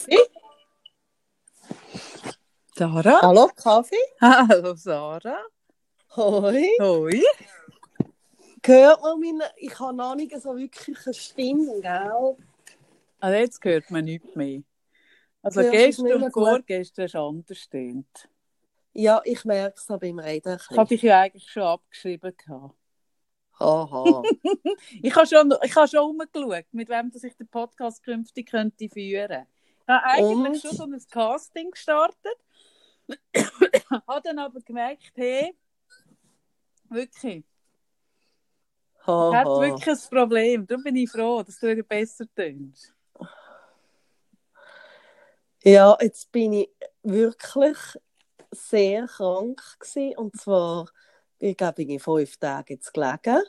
Kaffee? Sarah? Hallo, Kaffee? Hallo Sarah. Hoi. Hoi. Hört man meine... Ich habe noch nicht so wirklich eine Stimme, gell? Also jetzt hört man nichts mehr. Also gestern und vorgestern ist anders stimmt. Ja, ich merke es beim Reden. Ich habe dich ja eigentlich schon abgeschrieben. gehabt. Haha. Ich habe schon, ich habe schon umgeschaut, mit wem dass ich den Podcast künftig könnte führen. Ich habe eigentlich Und? schon so ein Casting gestartet. habe dann aber gemerkt, hey, wirklich, ich habe Haha. wirklich ein Problem. Darum bin ich froh, dass du wieder besser tönst. Ja, jetzt bin ich wirklich sehr krank gewesen. Und zwar, ich glaube, bin ich fünf Tage jetzt gelegen.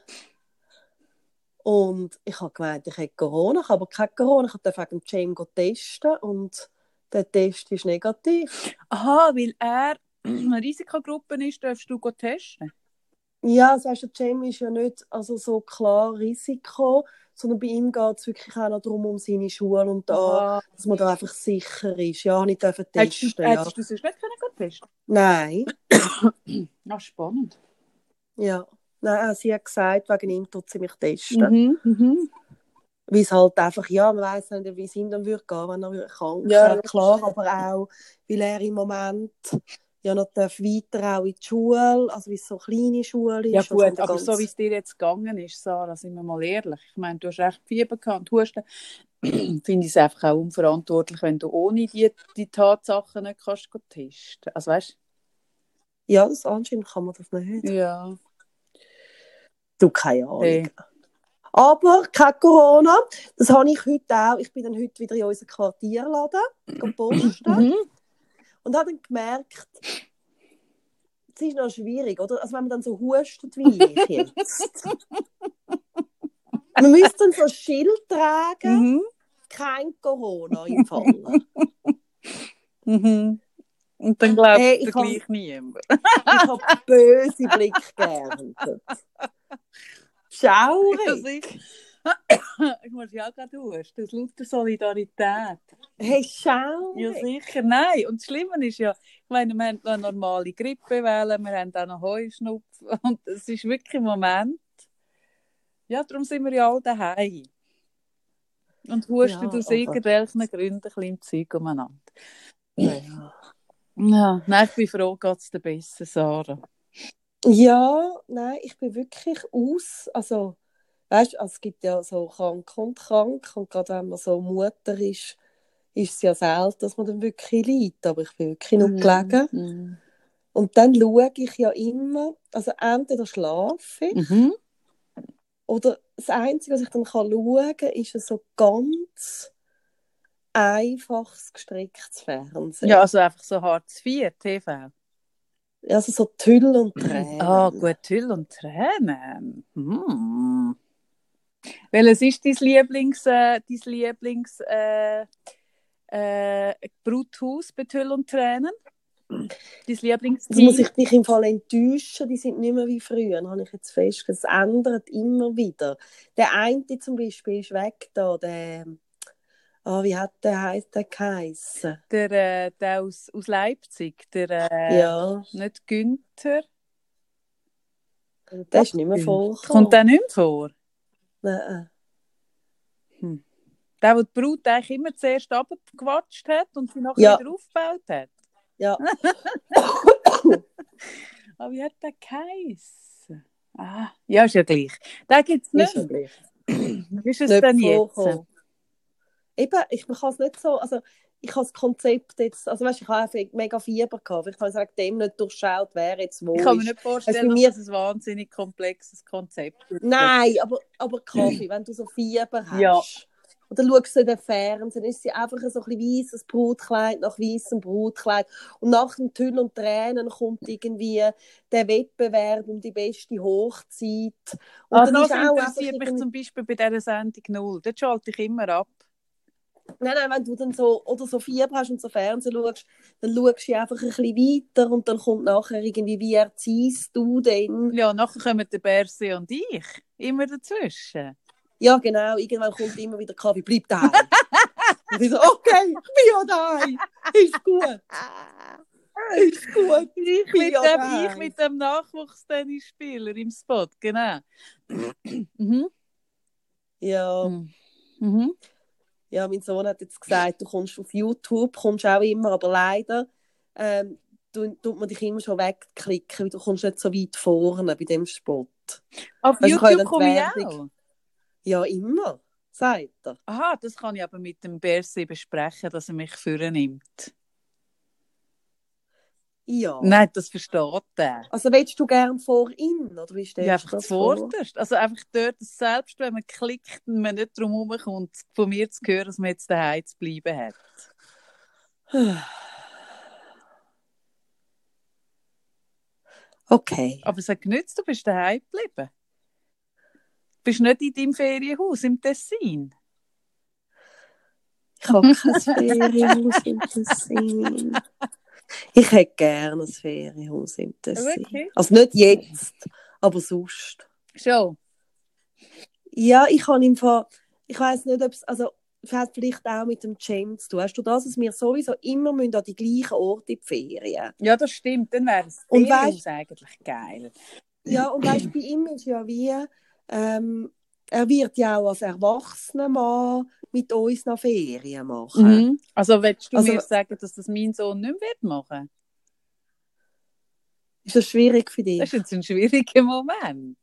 Und ich habe gemeint, ich hätte Corona. Ich habe aber kein Corona. Ich durfte wegen go testen und der Test ist negativ. Aha, weil er eine Risikogruppe ist, darfst du testen. Ja, das heißt, der Jam ist ja nicht also so klar Risiko, sondern bei ihm geht es wirklich auch noch darum, um seine Schule und da, dass man da einfach sicher ist. Ja, nicht dürfen Hättest du, testen. Ja. hättest du sonst nicht können testen Nein, Ah, spannend. ja. Nein, sie hat gesagt, wegen ihm tut sie mich testen. Mhm, mhm. Weil es halt einfach, ja, man weiß nicht, wie es ihm dann würde gehen, wenn er krank Ja, wäre. Klar, aber auch, weil er im Moment ja noch darf weiter auch in die Schule, also wie es so eine kleine Schule ist. Ja also gut, aber ganz- so wie es dir jetzt gegangen ist, Sarah, sind wir mal ehrlich. Ich meine, du hast echt Fieber gehabt Husten. Finde ich es einfach auch unverantwortlich, wenn du ohne die, die Tatsachen nicht kannst testen. Also weißt Ja, das anscheinend kann man das nicht. Ja. Du, keine Ahnung. Hey. Aber kein Corona. Das habe ich heute auch. Ich bin dann heute wieder in unseren Quartierladen gepostet Mhm. und habe dann gemerkt, es ist noch schwierig, oder? Also wenn man dann so hustet wie ich jetzt. man müsste dann so ein Schild tragen, Mhm. kein Corona im Fall. Mhm. Und dann glaubt Hey, hab- gleich niemand. Ich habe böse Blick geerntet. Schaurig. Ich, muss ja gerade husten. Das ist lauter Solidarität. Hey, Ja, schaurig. sicher. Nein. Und das Schlimme ist ja, ich meine, wir haben eine normale Grippewelle, wir haben auch noch Heuschnupfen. Und es ist wirklich im Moment. Ja, darum sind wir ja alle daheim. Und husten Ja, aus aber- irgendwelchen Gründen ein bisschen im Zeug umeinander. Ja. Ja, nein, ich bin froh, geht es dir besser, Sarah. Ja, nein, ich bin wirklich aus. Also, weißt du, also es gibt ja so krank und krank. Und gerade wenn man so Mutter ist, ist es ja selten, dass man dann wirklich leidet. Aber ich bin wirklich nur gelegen. Mhm. Und dann schaue ich ja immer, also entweder schlafe ich, Mhm. oder das Einzige, was ich dann kann schauen kann, ist ein so ganz einfaches gestricktes Fernsehen. Ja, also einfach so Hartz IV, TV. Also so Tüll und Tränen. Ah, gut, Hüll und Tränen. Hm. Welches ist dein Lieblings, äh, dein Lieblings äh, äh, Bruthaus bei Hüll und Tränen? Dein Lieblings Jetzt muss ich dich im Fall enttäuschen, die sind nicht mehr wie früher, habe ich jetzt festgestellt. Es ändert immer wieder. Der eine zum Beispiel ist weg da, der, ah, wie hat der, heisst der geheissen? der, äh, der aus, aus Leipzig, der äh, Ja, nicht Günther. der ist nicht mehr voll. Kommt der nicht mehr vor? Nein. Der, der die Brut eigentlich immer zuerst abgewatscht hat und sie nachher Ja. wieder aufgebaut hat. Ja, Aber wie hat der geheißen? Ah, ja, ist ja gleich. Den gibt es ist nicht. ja gleich. Wie ist es Nicht denn jetzt? vorgekommen. Eben, ich man kann es nicht so, also ich habe das Konzept jetzt, also weißt, ich habe einfach mega Fieber gehabt, ich habe wegen dem nicht durchschaut, wer jetzt wo Ich kann mir nicht vorstellen, Also mir- dass es ein wahnsinnig komplexes Konzept ist. Nein, aber, aber Kaffee, wenn du so Fieber hast. Ja. Und dann schaust du in den Fernsehen, ist sie einfach so ein bisschen weißes Brutkleid nach weißem Brutkleid. Und nach dem Tüll und Tränen kommt irgendwie der Wettbewerb um die beste Hochzeit. Und dann das interessiert mich zum Beispiel bei dieser Sendung null. Dort schalte ich immer ab. Nein, nein, wenn du dann so, oder so Fieber hast und so Fernsehen schaust, dann schaust du einfach ein bisschen weiter und dann kommt nachher irgendwie, wie erziehst du denn? Ja, nachher kommen der Berse und ich. Immer dazwischen. Ja, genau, irgendwann kommt immer wieder Kaffee, bleib daheim. Und ich so, okay, ich bin ja daheim. Ist gut. Ist gut. Ich mit, ja dem, ich mit dem Nachwuchstennisspieler im Spot, genau. mhm. Ja. Mhm. Ja, mein Sohn hat jetzt gesagt, du kommst auf YouTube, kommst auch immer, aber leider ähm, tu- tut man dich immer schon wegklicken, weil du kommst nicht so weit vorne bei dem Spot. Auf habe YouTube komme ich auch. Ja, immer, sagt er. Aha, das kann ich aber mit dem Bersi besprechen, dass er mich führen nimmt. Ja. Nein, das versteht er. Also willst du gern vor ihm, oder wie stellst Ja, du einfach das vor? zuvorderst. Also einfach dort, dass selbst wenn man klickt und man nicht drum herumkommt, von mir zu hören, dass man jetzt daheim zu bleiben hat. Okay. Aber es hat genützt, du bist daheim geblieben. Du bist nicht in deinem Ferienhaus im Tessin. Ich habe kein Ferienhaus im Tessin. Ich hätte gerne ein Ferienhaus im Tessin. Wirklich? Also nicht jetzt, aber sonst. Schon. Ja, ich habe im Fall, ich weiß nicht, ob es, also es hat vielleicht auch mit dem James zu tun. Hast du das, dass wir sowieso immer müssen an die gleichen Orte in die Ferien? Ja, das stimmt. Dann wäre Ferienhaus eigentlich geil. Ja, und weißt, bei ihm ist ja wie, ähm, er wird ja auch als erwachsener Mann mit uns noch Ferien machen. Mhm. Also willst du Also- mir sagen, dass das mein Sohn nicht mehr wird machen? Ist das schwierig für dich? Das ist jetzt ein schwieriger Moment.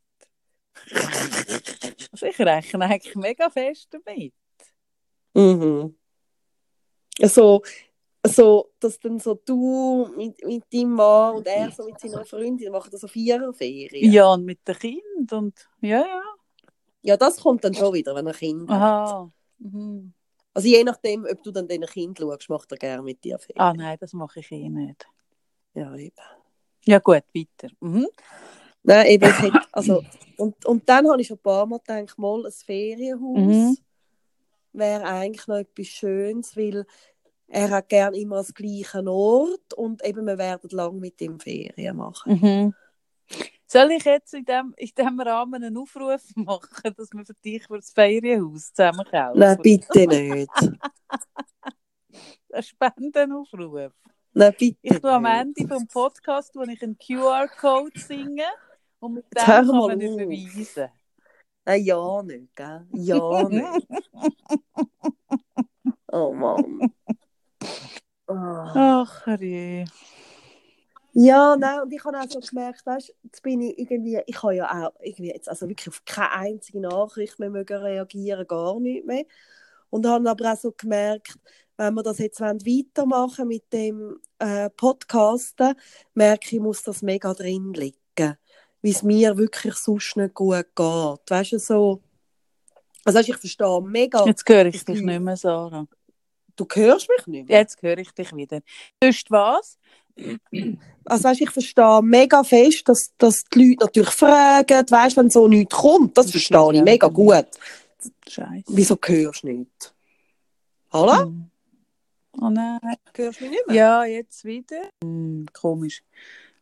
Also ich rechne eigentlich mega fest damit. Mhm. So, so, dass dann so du mit, mit deinem Mann und er so mit seiner Freundin machen so Viererferien. Ja, und mit dem Kind und ja, ja. Ja, das kommt dann schon wieder, wenn er Kinder hat. Aha. Mhm. Also je nachdem, ob du dann dein Kind schaust, macht er gerne mit dir Ferien. Ah nein, das mache ich eh nicht. Ja, eben. Ja gut, weiter. Mhm. Nein, eben, hätte, also, und, und dann habe ich schon ein paar Mal gedacht, mal ein Ferienhaus Mhm. wäre eigentlich noch etwas Schönes, weil er hat gerne immer als gleichen Ort und eben wir werden lang mit ihm Ferien machen. Mhm. Soll ich jetzt in dem, in dem Rahmen einen Aufruf machen, dass wir für dich für das Ferienhaus zusammenkaufen? Nein, bitte nicht. Ein Spendenaufruf. Nein, bitte Ich tue am. Ende vom Podcast, wo ich einen QR-Code singe und mit dem kann man überweisen. Nein, ja nicht, gell? Ja nicht. Oh Mann. Ah. Ach, je. Ja, nein, und ich habe auch so gemerkt, weißt, jetzt bin ich irgendwie, ich habe ja auch irgendwie jetzt also wirklich auf keine einzige Nachricht mehr mögen reagieren, gar nicht mehr. Und habe aber auch so gemerkt, wenn wir das jetzt weitermachen mit dem äh, Podcasten, merke ich, muss das mega drin liegen, wie es mir wirklich sonst nicht gut geht. Weißt du, so, also ich verstehe mega, Jetzt höre ich dich nicht mehr, Sarah. du hörst mich nicht mehr. Jetzt höre ich dich wieder. Sonst was? Also weißt, ich verstehe mega fest, dass, dass die Leute natürlich fragen, weißt, wenn so nichts kommt, das verstehe ich mega gut. Scheiße. Wieso hörst du nicht? Hallo? Hm. Oh nein. Hörst du mich nicht mehr? Ja, jetzt wieder. Hm, komisch.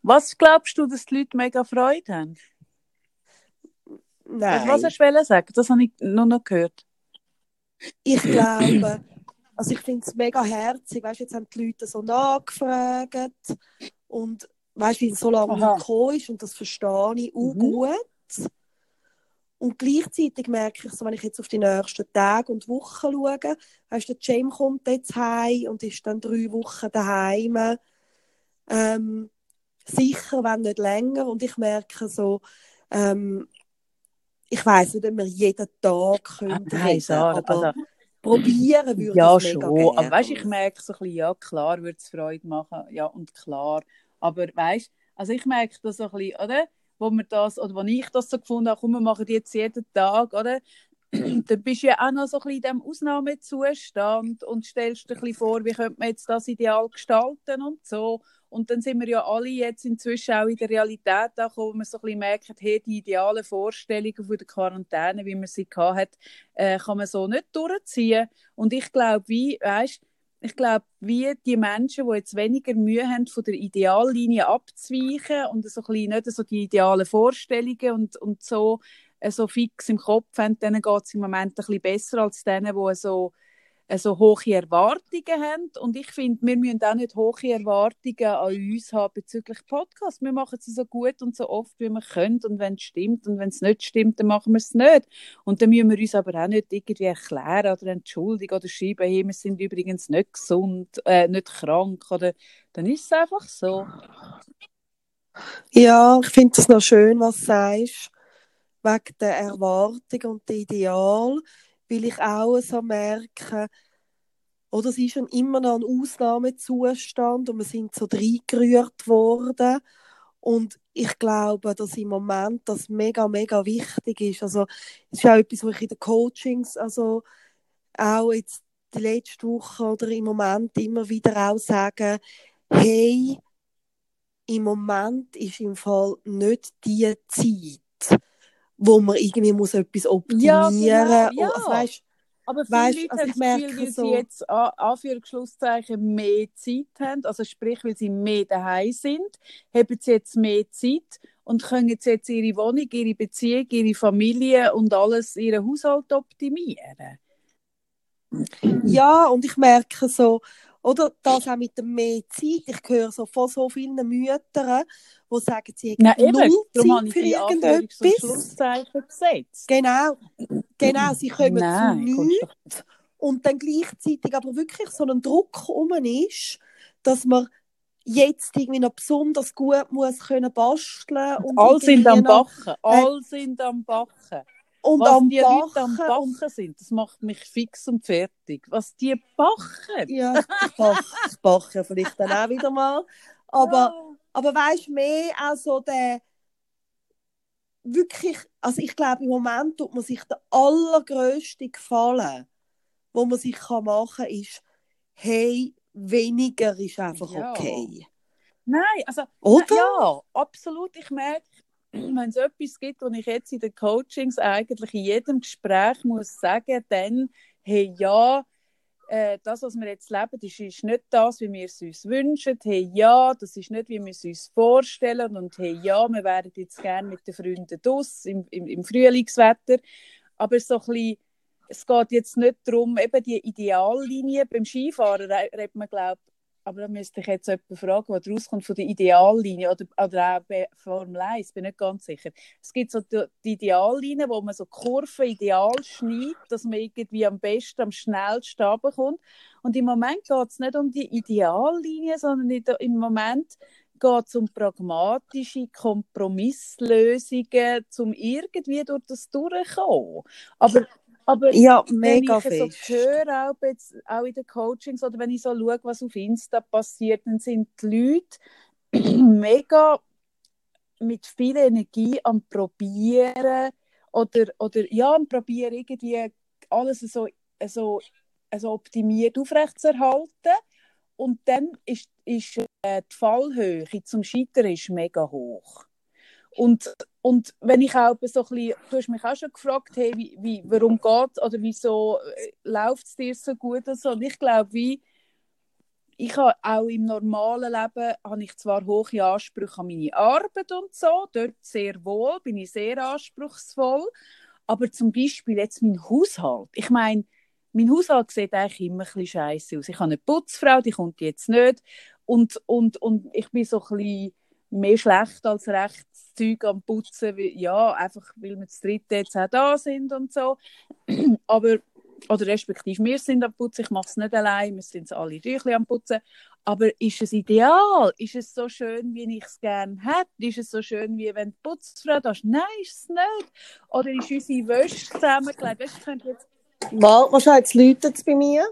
Was glaubst du, dass die Leute mega Freude haben? Nein. Was hast du sagen? Das habe ich nur noch gehört. Ich glaube, also ich finde es mega herzig, weißt, jetzt haben die Leute so nachgefragt und weißt, wie es so lange Aha. nicht gekommen ist und das verstehe ich auch Mhm. gut. Und gleichzeitig merke ich so, wenn ich jetzt auf die nächsten Tage und Wochen schaue, weißt, der James kommt jetzt heim und ist dann drei Wochen daheim. Ähm, sicher, wenn nicht länger. Und ich merke so, ähm, ich weiß nicht, ob wir jeden Tag können Nein, reden, Sarah, aber also, probieren würde ja, schon. Aber weißt, ich merke so ein bisschen, ja, klar würde es Freude machen. Ja, und klar. Aber weißt, also ich merke das so ein bisschen, oder? Wo wir das, oder wo ich das so gefunden habe, komm, wir machen jetzt jeden Tag, oder? Dann bist du ja auch noch so ein bisschen in diesem Ausnahmezustand und stellst dir ein bisschen vor, wie könnte man jetzt das ideal gestalten und so. Und dann sind wir ja alle jetzt inzwischen auch in der Realität angekommen, wo wir so ein bisschen merken, hey, die idealen Vorstellungen von der Quarantäne, wie man sie hatte, äh, kann man so nicht durchziehen. Und ich glaube, wie, weißt, ich glaube, wie die Menschen, die jetzt weniger Mühe haben, von der Ideallinie abzuweichen und so ein bisschen nicht so die idealen Vorstellungen und, und so, äh, so fix im Kopf haben, denen geht es im Moment ein bisschen besser als denen, die so so hohe Erwartungen haben. Und ich finde, wir müssen auch nicht hohe Erwartungen an uns haben bezüglich Podcast. Wir machen es so gut und so oft, wie wir können. Und wenn es stimmt und wenn es nicht stimmt, dann machen wir es nicht. Und dann müssen wir uns aber auch nicht irgendwie erklären oder entschuldigen oder schreiben, hey, wir sind übrigens nicht gesund, äh, nicht krank. Oder dann ist es einfach so. Ja, ich finde es noch schön, was du sagst, wegen der Erwartung und der Ideal weil ich auch so merke, oder es ist schon immer noch ein Ausnahmezustand und wir sind so reingerührt worden. Und ich glaube, dass im Moment das mega, mega wichtig ist. Also, es ist auch etwas, was ich in den Coachings, also auch jetzt die letzte Woche oder im Moment immer wieder auch sage, hey, im Moment ist im Fall nicht die Zeit, wo man irgendwie muss etwas optimieren muss. Ja, genau, ja. Also, weißt, aber viele weißt, Leute also haben ich das merke Gefühl, weil so- sie jetzt an Anführungsschlusszeichen mehr Zeit haben, also sprich, weil sie mehr daheim sind, haben sie jetzt mehr Zeit und können jetzt, jetzt ihre Wohnung, ihre Beziehung, ihre Familie und alles, ihren Haushalt optimieren. Ja, und ich merke so, oder das auch mit der mehr Zeit. Ich höre so von so vielen Müttern, die sagen, sie Nein, haben eben, null Zeit für irgendetwas. Genau, genau, sie kommen Nein, zu nichts und dann gleichzeitig aber wirklich so ein Druck um ist, dass man jetzt irgendwie noch besonders gut muss können basteln und All sind am noch- Bachen, all sind am Bachen. Und Was am die Leute am Bachen Bachen sind, das macht mich fix und fertig. Was die bachen. Ja, ich bach, ich bach ja vielleicht dann auch wieder mal. Aber, aber weißt du, mehr auch so der wirklich, also ich glaube, im Moment tut man sich der allergrößte Gefallen, wo man sich kann machen kann, ist, hey, weniger ist einfach Ja. okay. Nein, also Oder? ja, absolut. Ich merke, wenn es etwas gibt, was ich jetzt in den Coachings eigentlich in jedem Gespräch muss sagen, dann, hey, ja, äh, das, was wir jetzt leben, ist, ist nicht das, wie wir es uns wünschen. Hey, ja, das ist nicht, wie wir es uns vorstellen. Und hey, ja, wir wären jetzt gerne mit den Freunden draus im, im, im Frühlingswetter. Aber so ein bisschen, es geht jetzt nicht darum, eben die Ideallinie. Beim Skifahren re- redet man, glaube aber da müsste ich jetzt jemanden fragen, was rauskommt von der Ideallinie oder, oder auch bei Formel 1, bin nicht ganz sicher. Es gibt so die, die Ideallinie, wo man so Kurven ideal schneidet, dass man irgendwie am besten, am schnellsten runterkommt. Und im Moment geht es nicht um die Ideallinie, sondern der- im Moment geht es um pragmatische Kompromisslösungen, um irgendwie durch das durchzukommen. Aber, aber Ja, wenn mega ich so fest. höre, auch, jetzt, auch in den Coachings oder wenn ich so schaue, was auf Insta passiert, dann sind die Leute mega mit viel Energie am Probieren oder, oder ja, am Probieren irgendwie alles so, so, so optimiert aufrechtzuerhalten. Und dann ist, ist äh, die Fallhöhe zum Scheitern ist mega hoch. Und, und wenn ich auch so ein bisschen, du hast mich auch schon gefragt, hey, wie, wie, warum geht oder wieso äh, läuft es dir so gut und so. Und ich glaube, wie, ich habe auch im normalen Leben habe ich zwar hohe Ansprüche an meine Arbeit und so, dort sehr wohl, bin ich sehr anspruchsvoll, aber zum Beispiel jetzt mein Haushalt. Ich meine, mein Haushalt sieht eigentlich immer ein bisschen scheiße aus. Ich habe eine Putzfrau, die kommt jetzt nicht und, und, und ich bin so ein bisschen mehr schlecht als recht das Zeug am Putzen, weil, ja, einfach weil wir zu dritt jetzt auch da sind und so. Aber, oder respektive wir sind am Putzen, ich mache es nicht allein, wir sind alle Tüchli am Putzen. Aber ist es ideal? Ist es so schön, wie ich es gerne hätte? Ist es so schön, wie wenn die Putzfrau da ist? Nein, ist es nicht. Oder ist unsere Wäsche zusammengelegt? Weißt, du, ich könnte jetzt Mal, wahrscheinlich läutet es bei mir.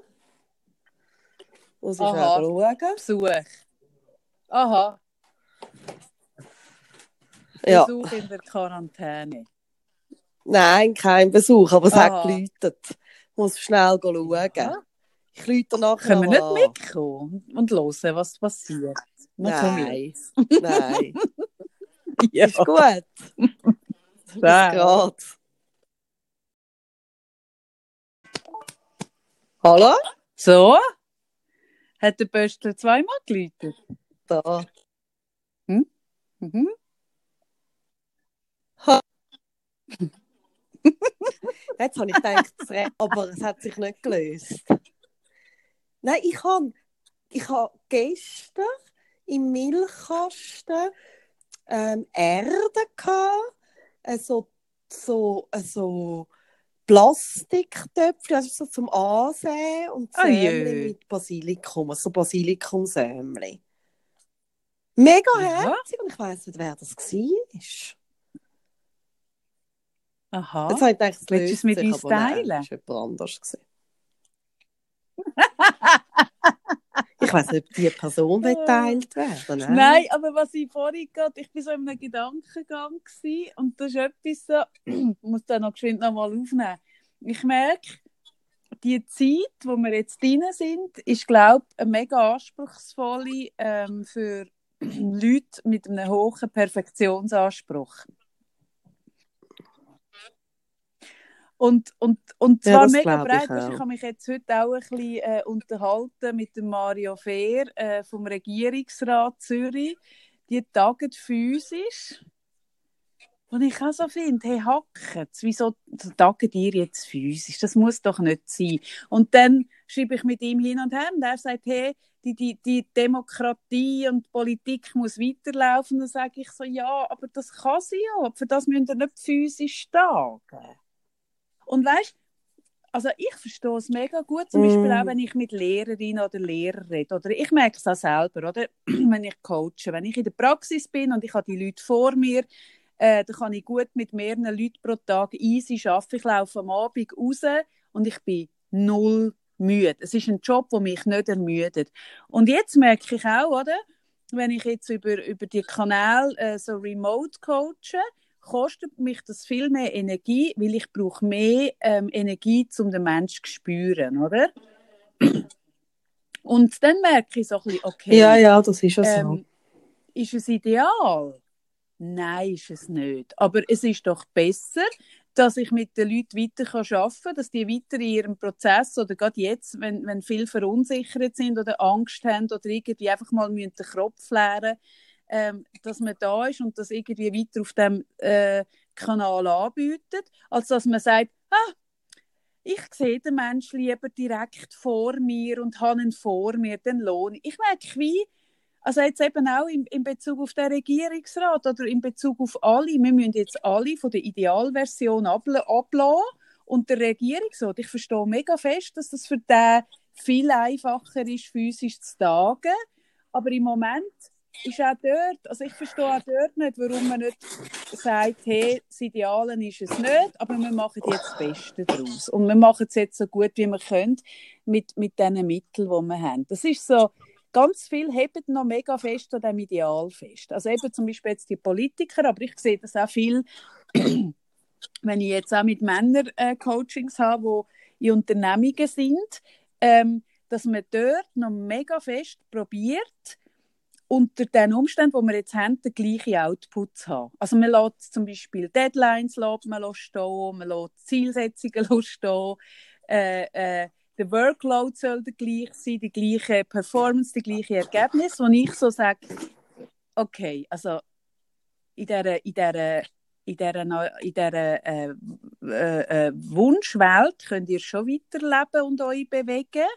Muss ich Aha. auch schauen. Besuch. Aha, Ja. Besuch in der Quarantäne. Nein, kein Besuch, aber es hat Aha. geläutet. Ich muss schnell schauen. Aha. Ich läute nachher Können wir nicht mitkommen und hören, was passiert? Nein. Nein. Ja. Ist gut. Ja. grad. Hallo? So? Hat der Böstler zweimal geläutet? Da. Mhm. Jetzt habe ich gedacht, aber es hat sich nicht gelöst. Nein, ich habe ich hab gestern im Milchkasten ähm, Erde gehabt, äh, so, so, äh, so Plastiktöpfe, also so zum Ansehen und Ah, Sämli mit Basilikum, also Basilikumsämli. Mega Ja. herzig und ich weiss nicht, wer das war. Aha. Jetzt habe ich gedacht, es Willst du es mit uns aber nein, teilen? es war jemand anders. ich weiss nicht, ob die Person geteilt werden Nein. Nein, aber was ich vorhin gerade, ich war so in einem Gedankengang gewesen, und das ist etwas so, ich muss da noch geschwind nochmal aufnehmen. Ich merke, die Zeit, wo wir jetzt drin sind, ist, glaube ich, eine mega anspruchsvolle ähm, für Leute mit einem hohen Perfektionsanspruch. Und, und, und Ja, zwar das mega ich breit. Auch. Ich habe mich jetzt heute auch ein bisschen äh, unterhalten mit dem Mario Fehr äh, vom Regierungsrat Zürich. Die tagen physisch. Und ich auch so finde, hey, hacket's, wieso tagen ihr jetzt physisch? Das muss doch nicht sein. Und dann schreibe ich mit ihm hin und her und er sagt, hey, die, die, die Demokratie und die Politik muss weiterlaufen. Dann sage ich so, ja, aber das kann sie ja. Für das müssen wir nicht physisch tagen. Und weißt also ich verstehe es mega gut, zum Mm. Beispiel auch, wenn ich mit Lehrerinnen oder Lehrern rede. Oder ich merke es auch selber, oder? wenn ich coache. Wenn ich in der Praxis bin und ich habe die Leute vor mir, äh, dann kann ich gut mit mehreren Leuten pro Tag easy arbeiten. Ich laufe am Abend raus und ich bin null müde. Es ist ein Job, der mich nicht ermüdet. Und jetzt merke ich auch, oder? Wenn ich jetzt über, über die Kanäle äh, so remote coache, kostet mich das viel mehr Energie, weil ich brauche mehr ähm, Energie, um den Menschen zu spüren, oder? Und dann merke ich so ein bisschen, okay, Ja, ja, das ist ja so. ähm, ist es ideal? Nein, ist es nicht. Aber es ist doch besser, dass ich mit den Leuten weiter arbeiten kann, dass die weiter in ihrem Prozess oder gerade jetzt, wenn, wenn viele verunsichert sind oder Angst haben oder irgendwie einfach mal müssen den Kopf leeren ähm, dass man da ist und das irgendwie weiter auf dem äh, Kanal anbietet, als dass man sagt, ah, ich sehe den Menschen lieber direkt vor mir und habe ihn vor mir, dann lohne ich. Merke, wie, also jetzt eben auch in, in Bezug auf den Regierungsrat oder in Bezug auf alle, wir müssen jetzt alle von der Idealversion abla- ablassen und der Regierungsrat, ich verstehe mega fest, dass das für den viel einfacher ist, physisch zu tagen, aber im Moment ist auch dort, also ich verstehe auch dort nicht, warum man nicht sagt, hey, das Ideale ist es nicht, aber wir machen jetzt das Beste daraus. Und wir machen es jetzt so gut, wie wir können, mit, mit den Mitteln, die wir haben. Das ist so, ganz viel hebt noch mega fest an dem Ideal fest. Also eben zum Beispiel jetzt die Politiker, aber ich sehe das auch viel, wenn ich jetzt auch mit Männern äh, Coachings habe, die in Unternehmungen sind, ähm, dass man dort noch mega fest probiert, unter den Umständen, die wir jetzt haben, den gleichen Output haben. Also man lässt zum Beispiel Deadlines stehen, man lässt Zielsetzungen stehen, äh, äh, der Workload soll der gleich sein, die gleiche Performance, die gleiche Ergebnis, wo ich so sage, okay, also in dieser, in dieser, in dieser, in dieser äh, äh, äh, Wunschwelt könnt ihr schon weiterleben und euch bewegen,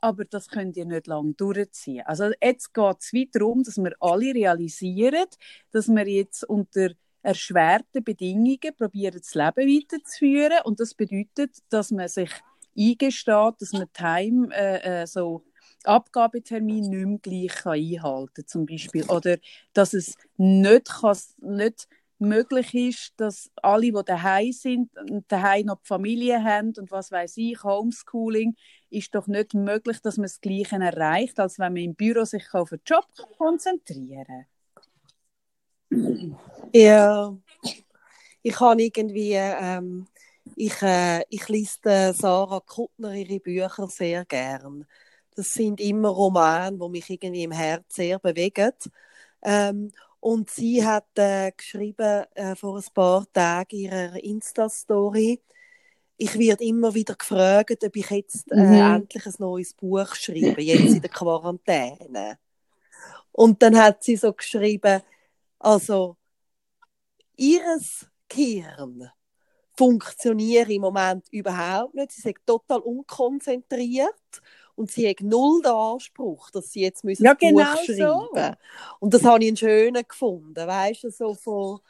aber das könnt ihr nicht lange durchziehen. Also jetzt geht es weiter darum, dass wir alle realisieren, dass wir jetzt unter erschwerten Bedingungen probieren, das Leben weiterzuführen und das bedeutet, dass man sich eingesteht, dass man Time, äh, äh, so Abgabetermin nicht mehr gleich einhalten kann, zum Beispiel. Oder dass es nicht, kann, nicht möglich ist, dass alle, die daheim sind daheim noch die Familie haben und was weiß ich, Homeschooling, ist doch nicht möglich, dass man das Gleiche erreicht, als wenn man im Büro sich auf den Job konzentrieren kann. Ja, ich habe irgendwie, ähm, ich, äh, ich lese der Sarah Kuttner ihre Bücher sehr gern. Das sind immer Romane, die mich irgendwie im Herz sehr bewegen. Ähm, und sie hat äh, geschrieben äh, vor ein paar Tagen ihrer Insta-Story, ich werde immer wieder gefragt, ob ich jetzt äh, Mhm. endlich ein neues Buch schreibe, jetzt in der Quarantäne. Und dann hat sie so geschrieben, also ihres Gehirn funktioniert im Moment überhaupt nicht. Sie sind total unkonzentriert und sie hat null den Anspruch, dass sie jetzt müssen Ja, ein Buch genau schreiben so. Und das habe ich einen schönen gefunden, weißt du, so von,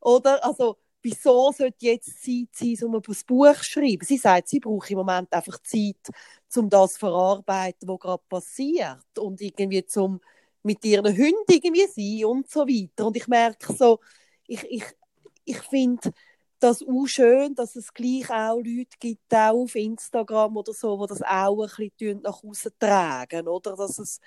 oder, also, wieso sollte jetzt Zeit sein, um ein Buch zu schreiben? Sie sagt, sie braucht im Moment einfach Zeit, um das zu verarbeiten, was gerade passiert und irgendwie zum mit ihren Hunden irgendwie sein und so weiter. Und ich merke so, ich, ich, ich finde das auch schön, dass es gleich auch Leute gibt, auch auf Instagram oder so, die das auch ein bisschen nach außen tragen, oder? Dass es,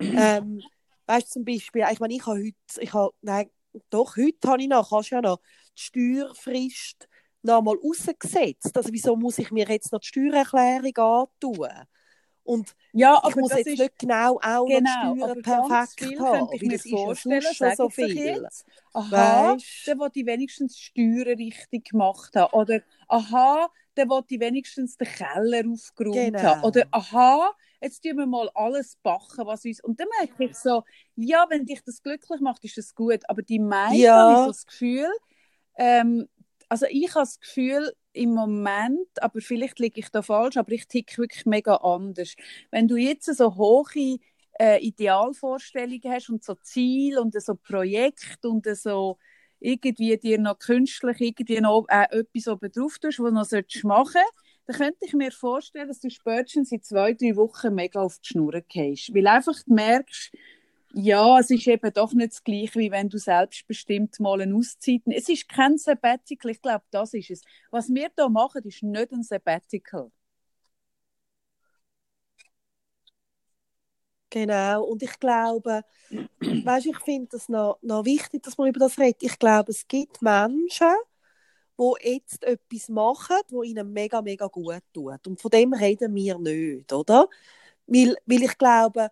ähm, weißt du, zum Beispiel, ich meine, ich habe heute, ich habe, nein, doch, heute habe ich noch, kannst ja noch, die Steuerfrist noch mal rausgesetzt. Also wieso muss ich mir jetzt noch die Steuererklärung antun? Und Ja, ich muss das jetzt ist nicht genau auch genau, noch Steuern perfekt haben, könnte ich weil mir es ist ja vorstellen, sonst schon so viel. jetzt, aha, Weißt der will die wenigstens Steuern richtig gemacht haben. Oder aha, der will die wenigstens den Keller aufgeräumt haben. Genau. Oder aha, jetzt tun wir mal alles backen, was uns... Und dann merke ich so, ja, wenn dich das glücklich macht, ist das gut. Aber die meisten Ja. habe ich so das Gefühl, ähm, also ich habe das Gefühl, im Moment, aber vielleicht liege ich da falsch, aber ich ticke wirklich mega anders. Wenn du jetzt so hohe äh, Idealvorstellungen hast und so Ziel und so Projekt und so irgendwie dir noch künstlich irgendwie noch äh, etwas oben drauf tust, was du noch solltest machen dann könnte ich mir vorstellen, dass du spätestens in zwei, drei Wochen mega auf die Schnur gehst. Weil einfach du merkst, ja, es ist eben doch nicht das Gleiche, wie wenn du selbstbestimmt mal eine Auszeit... Es ist kein Sabbatical, ich glaube, das ist es. Was wir hier machen, ist nicht ein Sabbatical. Genau, und ich glaube, weißt, ich finde es noch, noch wichtig, dass man über das redet. Ich glaube, es gibt Menschen, die jetzt etwas machen, wo ihnen mega, mega gut tut. Und von dem reden wir nicht, oder? Weil, weil ich glaube,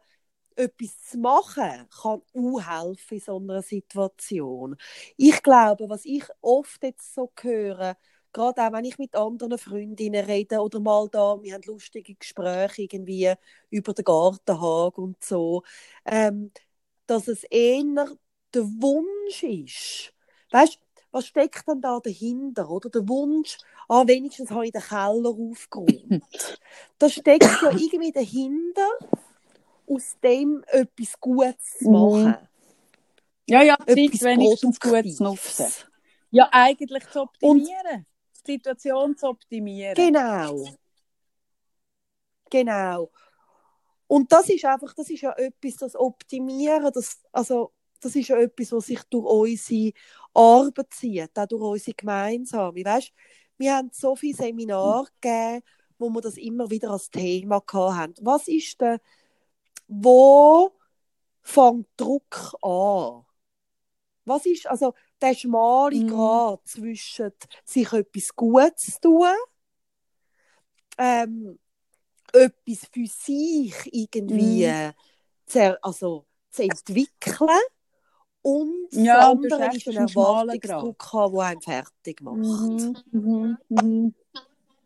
etwas zu machen kann auch helfen in so einer Situation. Ich glaube, was ich oft jetzt so höre, gerade auch wenn ich mit anderen Freundinnen rede oder mal da, wir haben lustige Gespräche irgendwie über den Gartenhag und so, ähm, dass es eher der Wunsch ist. Weißt was steckt denn da dahinter, oder? Der Wunsch, ah, wenigstens habe ich den Keller aufgeräumt. da steckt ja irgendwie dahinter, aus dem etwas Gutes zu Mhm. machen. Ja, ja, Zeit Etwas wenigstens gut Produktives. zu nutzen. Ja, eigentlich zu optimieren. die Situation zu optimieren. Genau. Genau. Und das ist einfach, das ist ja etwas, das Optimieren, das, also, das ist ja etwas, was sich durch unsere Arbeit zieht, auch durch unsere gemeinsame. Weißt, wir haben so viele Seminare gegeben, wo wir das immer wieder als Thema hatten. Was ist denn, wo fängt Druck an? Was ist also der schmale Mhm. Grat zwischen sich etwas Gutes tun, ähm, etwas für sich irgendwie Mhm. zu, also, zu entwickeln und Ja, das andere ist ein Erwartungsdruck haben, der einen fertig macht. Mhm, mhm, mhm.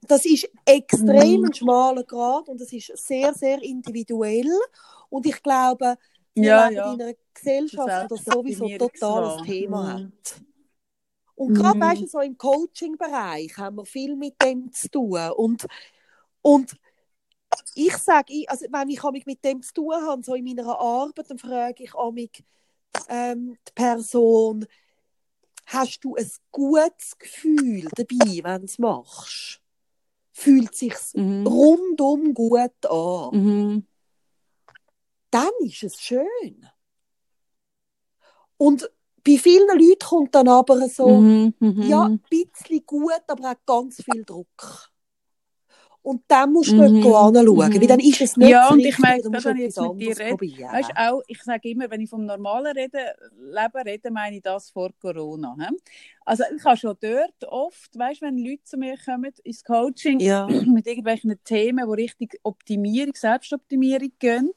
Das ist extrem Mhm. ein schmaler Grad und es ist sehr, sehr individuell. Und ich glaube, wir Ja, ja. in einer Gesellschaft, das sowieso total ein Thema Mhm. hat. Und gerade, Mhm. weißt du, so im Coaching-Bereich haben wir viel mit dem zu tun. Und, und ich sage, also wenn ich mit dem zu tun habe, so in meiner Arbeit, dann frage ich mich ähm, die Person, hast du ein gutes Gefühl dabei, wenn du es machst? Fühlt sich Mhm. rundum gut an? Mhm. Dann ist es schön. Und bei vielen Leuten kommt dann aber so, Mhm. Mhm. ja, ein bisschen gut, aber auch ganz viel Druck. Und dann musst du Mhm. nicht anschauen, Mhm. weil dann ist es nicht Ja, und ich merke, wenn ich etwas jetzt mit dir anderes rede, probieren. Weißt auch, ich sage immer, wenn ich vom normalen rede, Leben rede, meine ich das vor Corona. He? Also ich habe schon dort oft, weißt, wenn Leute zu mir kommen ins Coaching ja, mit irgendwelchen Themen, die Richtung Optimierung, Selbstoptimierung gehen,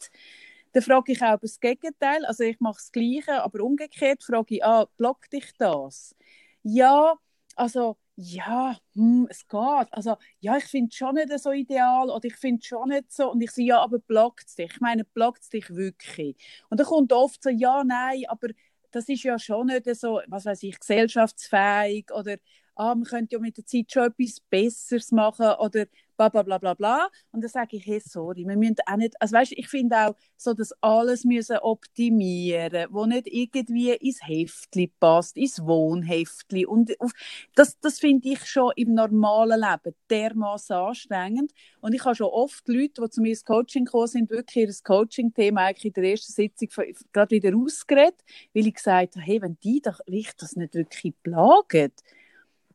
dann frage ich auch das Gegenteil. Also ich mache das Gleiche, aber umgekehrt frage ich, ah, blockt dich das? Ja, also ja, hm, es geht. Also, ja, ich finde es schon nicht so ideal oder ich finde es schon nicht so. Und ich sage, ja, aber blockt es dich? Ich meine, blockt es dich wirklich? Und dann kommt oft so, ja, nein, aber das ist ja schon nicht so, was weiß ich, gesellschaftsfähig oder ah, man könnte ja mit der Zeit schon etwas Besseres machen oder bla bla bla bla bla. Und dann sage ich, hey, sorry, wir müssen auch nicht, also weißt, ich finde auch, so dass alles müssen optimieren, wo nicht irgendwie ins Heftli passt, ins Wohnheftli und auf, das, das finde ich schon im normalen Leben dermaßen anstrengend. Und ich habe schon oft Leute, die zu mir ins Coaching gekommen sind, wirklich ihr Coaching-Thema eigentlich in der ersten Sitzung gerade wieder ausgeredet, weil ich gesagt habe, hey, wenn die doch, das nicht wirklich plagen,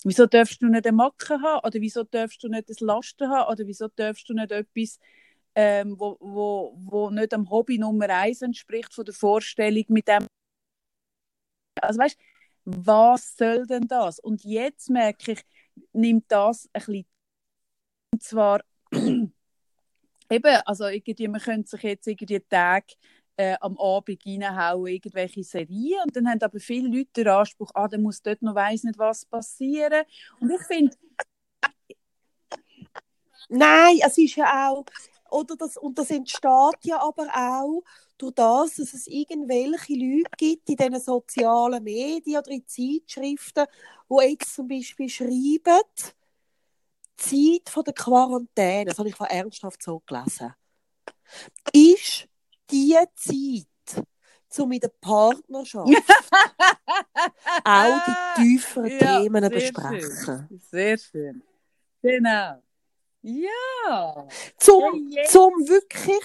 Wieso darfst du nicht eine Macke haben? Oder wieso darfst du nicht ein Lasten haben? Oder wieso darfst du nicht etwas, ähm, wo, wo, wo nicht am Hobby Nummer eins entspricht von der Vorstellung mit dem. Also weißt, was soll denn das? Und jetzt merke ich, nimmt das ein bisschen. Und zwar eben, also irgendwie, man könnte sich jetzt irgendwie Tag äh, am Abend reinhauen, irgendwelche Serien. Und dann haben aber viele Leute den Anspruch, ah, dann muss dort noch weiss nicht was passieren. Und ich finde... Nein, es ist ja auch... Oder das, und das entsteht ja aber auch durch das, dass es irgendwelche Leute gibt in diesen sozialen Medien oder in Zeitschriften, die jetzt zum Beispiel schreiben, die Zeit der Quarantäne, das habe ich von ernsthaft so gelesen, ist die Zeit, um in der Partnerschaft auch die tieferen ja, Themen zu besprechen. Schön. Sehr schön. Genau. Ja. Zum, ja, zum wirklich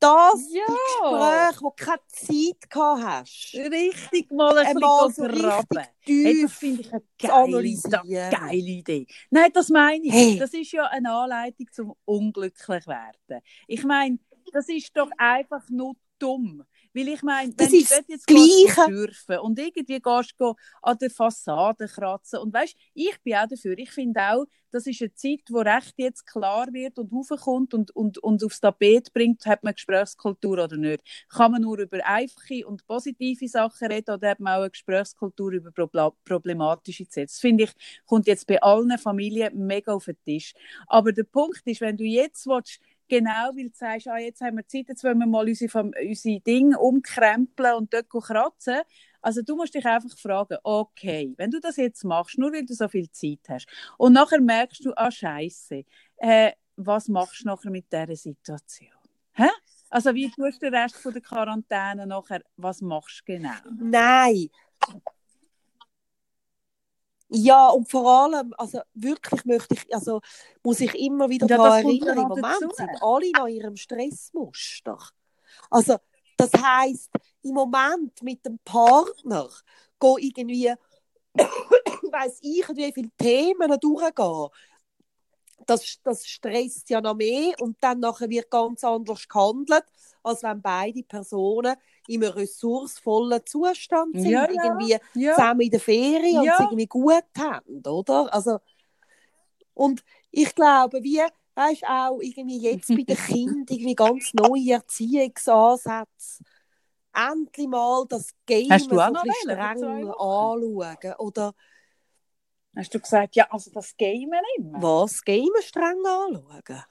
das ja. Gespräch, wo du keine Zeit gehabt hast. Richtig mal ein bisschen so graben. Hey, das finde ich eine geile, geile Idee. Nein, das meine ich. Hey. Das ist ja eine Anleitung zum unglücklich werden. Ich meine, das ist doch einfach nur dumm. Weil ich meine, wenn du dort jetzt surfen und irgendwie gehst du an der Fassade kratzen und weißt, ich bin auch dafür. Ich finde auch, das ist eine Zeit, wo Recht jetzt klar wird und hochkommt und, und, und aufs Tapet bringt, hat man Gesprächskultur oder nicht. Kann man nur über einfache und positive Sachen reden oder hat man auch eine Gesprächskultur über problematische Sätze? Das finde ich, kommt jetzt bei allen Familien mega auf den Tisch. Aber der Punkt ist, wenn du jetzt willst, Genau, weil du sagst, ah, jetzt haben wir Zeit, jetzt wollen wir mal unsere, unsere Dinge umkrempeln und dort kratzen. Also du musst dich einfach fragen, okay, wenn du das jetzt machst, nur weil du so viel Zeit hast, und nachher merkst du, ah, scheiße, äh, was machst du nachher mit dieser Situation? Hä? Also wie tust du den Rest von der Quarantäne nachher, was machst du genau? Nein, ja, und vor allem, also wirklich möchte ich, also muss ich immer wieder ja, daran erinnern, im Moment dazu. sind alle noch in ihrem Stressmuster. Also, das heisst, im Moment mit dem Partner go irgendwie, weiß ich, wie viele Themen durchgehen. Das, das stresst ja noch mehr und dann nachher wird ganz anders gehandelt, als wenn beide Personen in einem ressourcevollen Zustand sind, ja, irgendwie ja. zusammen in der Ferien und es irgendwie gut haben, oder? Also, und ich glaube, wie, weißt auch irgendwie jetzt bei den Kindern irgendwie ganz neue Erziehungsansätze, endlich mal das Game Hast du auch noch streng anschauen, oder? Hast du gesagt, ja, also das Game immer? Was? Game streng anschauen?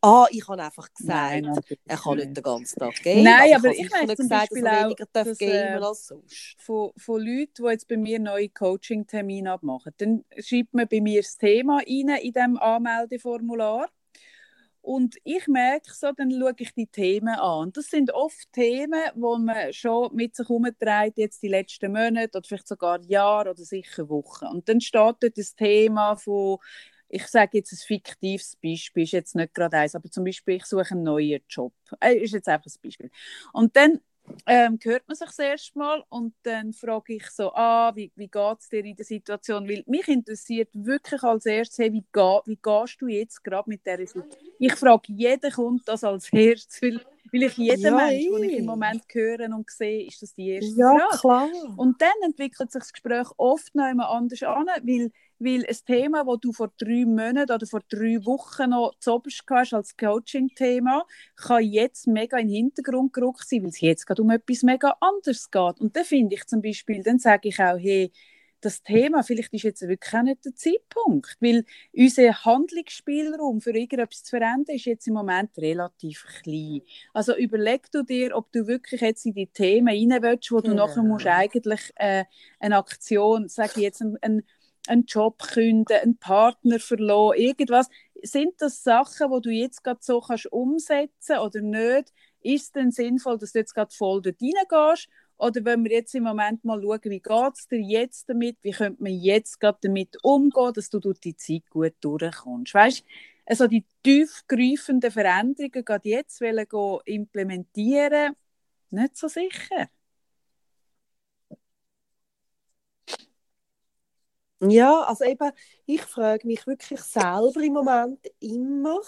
Ah, ich habe einfach gesagt, Nein, er kann nicht den ganzen Tag gehen. Nein, aber ich, ich habe zum gesagt, Beispiel dass er weniger darf dass, äh, als sonst. Von, von Leuten, die jetzt bei mir neue Coaching-Termine abmachen, dann schreibt man bei mir das Thema rein in diesem Anmeldeformular. Und ich merke so, dann schaue ich die Themen an. Das sind oft Themen, wo man schon mit sich herumtreibt, jetzt die letzten Monate oder vielleicht sogar Jahre oder sicher Wochen. Und dann steht dort das Thema von ich sage jetzt ein fiktives Beispiel, ist jetzt nicht gerade eins, aber zum Beispiel, ich suche einen neuen Job. Äh, ist jetzt einfach ein Beispiel. Und dann ähm, hört man sich das erste Mal und dann frage ich so, ah, wie, wie geht es dir in der Situation? Weil mich interessiert wirklich als erstes, hey, wie, geh, wie gehst du jetzt gerade mit dieser Situation? Ich frage jeden Kunden das als erstes, weil, weil ich jeden ja, Mensch, den ich im Moment höre und sehe, ist das die erste ja, Frage. Klar. Und dann entwickelt sich das Gespräch oft noch immer anders an, weil weil ein Thema, das du vor drei Monaten oder vor drei Wochen noch zoberst hast als Coaching-Thema, kann jetzt mega in den Hintergrund gerückt sein, weil es jetzt gerade um etwas mega anderes geht. Und dann finde ich zum Beispiel, dann sage ich auch, hey, das Thema, vielleicht ist jetzt wirklich auch nicht der Zeitpunkt, weil unser Handlungsspielraum für irgendetwas zu verändern ist jetzt im Moment relativ klein. Also überleg du dir, ob du wirklich jetzt in die Themen rein willst, wo du ja. nachher musst eigentlich äh, eine Aktion, sage ich jetzt, einen, einen Job künden, einen Partner verloren, irgendwas. Sind das Sachen, wo du jetzt gerade so kannst umsetzen oder nicht? Ist es denn sinnvoll, dass du jetzt gerade voll dort reingehst oder wenn wir jetzt im Moment mal schauen, wie geht es dir jetzt damit, wie könnte man jetzt gerade damit umgehen, dass du durch die Zeit gut durchkommst. Weißt also die tiefgreifenden Veränderungen gerade jetzt wollen implementieren, nicht so sicher. Ja, also eben, ich frage mich wirklich selber im Moment immer,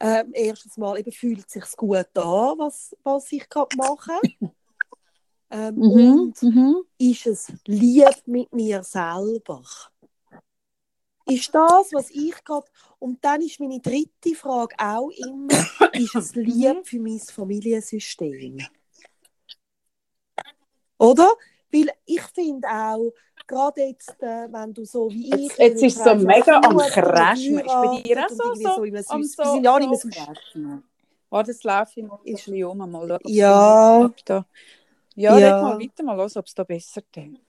ähm, erstens mal, eben, fühlt es sich gut an, was, was ich gerade mache? Ähm, mhm, und mhm. ist es lieb mit mir selber? Ist das, was ich gerade. Und dann ist meine dritte Frage auch immer: Ist es mhm. lieb für mein Familiensystem? Oder? Weil ich finde auch, gerade jetzt, äh, wenn du so wie ich. Jetzt, jetzt ist es so mega am Crashen. Ist bei dir auch so? so, so, so, so, so, ja nicht mehr so crashen. Warte, das laufe ich mal ein bisschen um. Mal schauen, ja. Da ja, ja. red mal weiter, mal los, ob es da besser geht.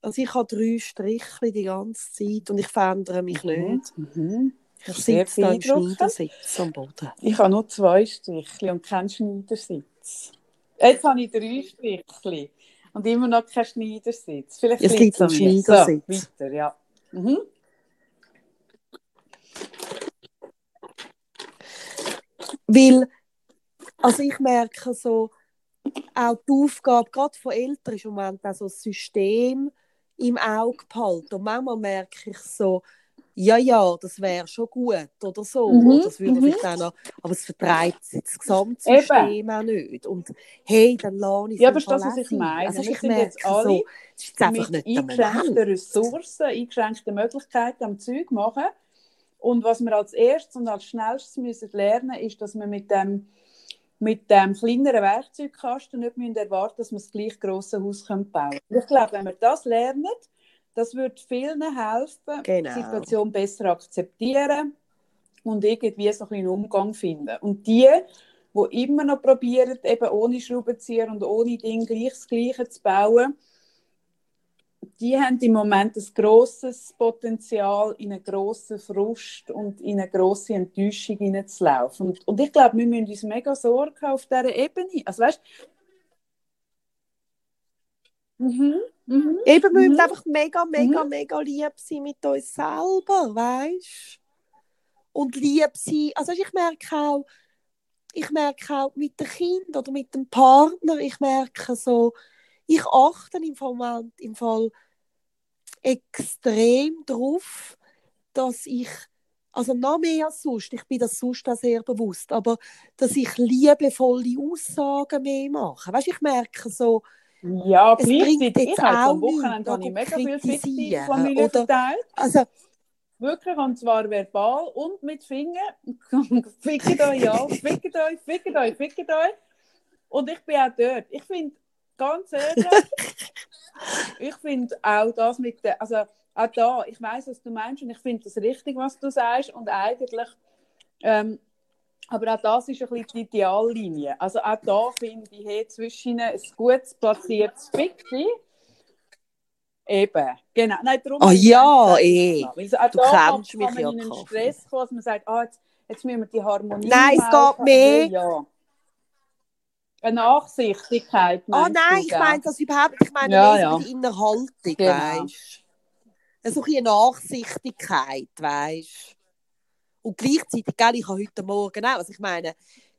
Also ich habe drei Striche die ganze Zeit und ich verändere mich mhm. nicht. Mhm. Ich sitze da im Schneidersitz am Boden. Ich habe nur zwei Striche und keinen Schneidersitz. Jetzt habe ich drei Striche und immer noch keinen Schneidersitz. Vielleicht es liegt am Schneidersitz. So, weiter, ja. Mhm. Weil also ich merke so, auch die Aufgabe, gerade von Eltern, ist im Moment auch so ein System im Auge behalten. Und manchmal merke ich so, ja, ja, das wäre schon gut oder so. Mhm, das würde mhm. dann noch, aber es vertreibt das Gesamtsystem Eben. auch nicht. Und hey, dann lerne ich es Ja, aber das, was ich meine. Also, ich merke jetzt alle so, es ist einfach mit nicht eingeschränkten Ressourcen, eingeschränkten Möglichkeiten am Zeug machen. Und was wir als erstes und als schnellstes müssen lernen, ist, dass wir mit dem mit dem kleineren Werkzeugkasten nicht müssen erwarten dass wir das gleich grosse Haus bauen können. Ich glaube, wenn wir das lernen, das wird vielen helfen, genau. die Situation besser akzeptieren und irgendwie so einen Umgang finden. Und die, die immer noch probieren, eben ohne Schraubenzieher und ohne Ding gleich das Gleiche zu bauen, die haben im Moment ein grosses Potenzial, in einen grossen Frust und in eine grosse Enttäuschung hineinzulaufen. Und, und ich glaube, wir müssen uns mega Sorgen auf dieser Ebene. Also, weißt, mhm, mhm, Eben, wir mhm. müssen einfach mega, mega, mhm. mega lieb sein mit uns selber, weißt Und lieb sein. Also, ich merke auch, ich merke auch mit dem Kind oder mit dem Partner, ich merke so, ich achte im Fall, im Fall extrem darauf, dass ich, also noch mehr als sonst, ich bin das sonst auch sehr bewusst, aber dass ich liebevolle Aussagen mehr mache. Weißt, ich merke so, ja, es bringt jetzt ich auch am Wochenende habe ich mega viel fixe Familie verteilt. Also, Wirklich, und zwar verbal und mit Fingern. fickt euch an, fickt euch, fickt euch, fickt euch. Und ich bin auch dort. Ich finde, ganz ehrlich, ich finde auch das mit der, also auch da, ich weiß, was du meinst und ich finde das richtig, was du sagst und eigentlich, ähm, aber auch das ist ein bisschen die Ideallinie. Also auch da finde ich, hey, zwischen ein gut platziertes Fickli Eben, genau. Nein, darum oh ja, eh. Also, auch du da kann, mich ja in einen Stress kommen, dass man sagt, ah, jetzt, jetzt müssen wir die Harmonie Nein, es geht mehr. Ja. Eine Nachsichtigkeit. Ah, oh nein, ich meine das überhaupt Ich meine ja, ja. die Innerhaltung, genau. weißt du? So eine Nachsichtigkeit, weißt Und gleichzeitig, gell, ich habe heute Morgen auch, also ich meine,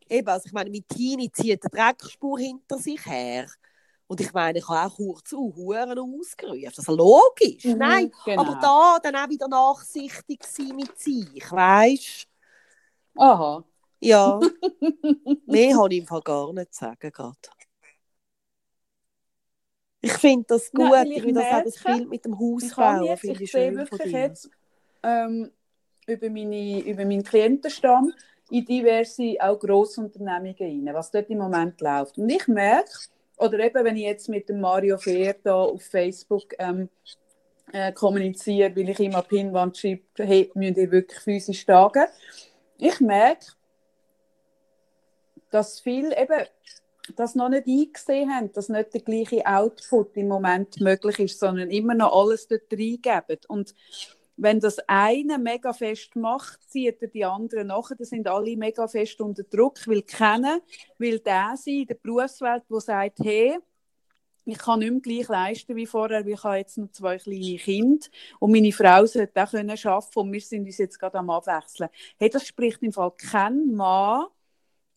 eben, also ich meine, mit Tini zieht eine Dreckspur hinter sich her. Und ich meine, ich habe auch kurz uh, Huren ausgerufen. Also logisch, mhm, nein. Genau. Aber da dann auch wieder nachsichtig sein mit sich, weißt du? Aha. Ja. Mehr habe ich im Fall gar nicht zu sagen gerade. Ich finde das gut. Nein, ich, ich das auch das Bild mit dem Hausbau finde ich schön wirklich von dir. jetzt ähm, über, meine, über meinen Klientenstamm in diverse, auch Grossunternehmungen rein, was dort im Moment läuft. Und ich merke, oder eben, wenn ich jetzt mit dem Mario Fehr da auf Facebook ähm, äh, kommuniziere, weil ich auf Pinwand schreibe, hey, müsst ihr wirklich physisch tagen. Ich merke, dass viel eben das noch nicht eingesehen haben, dass nicht der gleiche Output im Moment möglich ist, sondern immer noch alles dort reingeben. Und wenn das eine mega fest macht, zieht er die anderen nachher. Das sind alle mega fest unter Druck, weil kennen, will der sein in der Berufswelt, der sagt, hey, ich kann nicht mehr gleich leisten wie vorher, weil ich habe jetzt noch zwei kleine Kinder und meine Frau sollte auch arbeiten können und wir sind uns jetzt gerade am Abwechseln. Hey, das spricht im Fall kein Mann,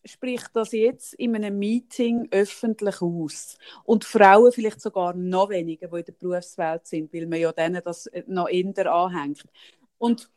spricht das jetzt in einem Meeting öffentlich aus. Und Frauen vielleicht sogar noch weniger, die in der Berufswelt sind, weil man ja denen das noch eher anhängt. Und,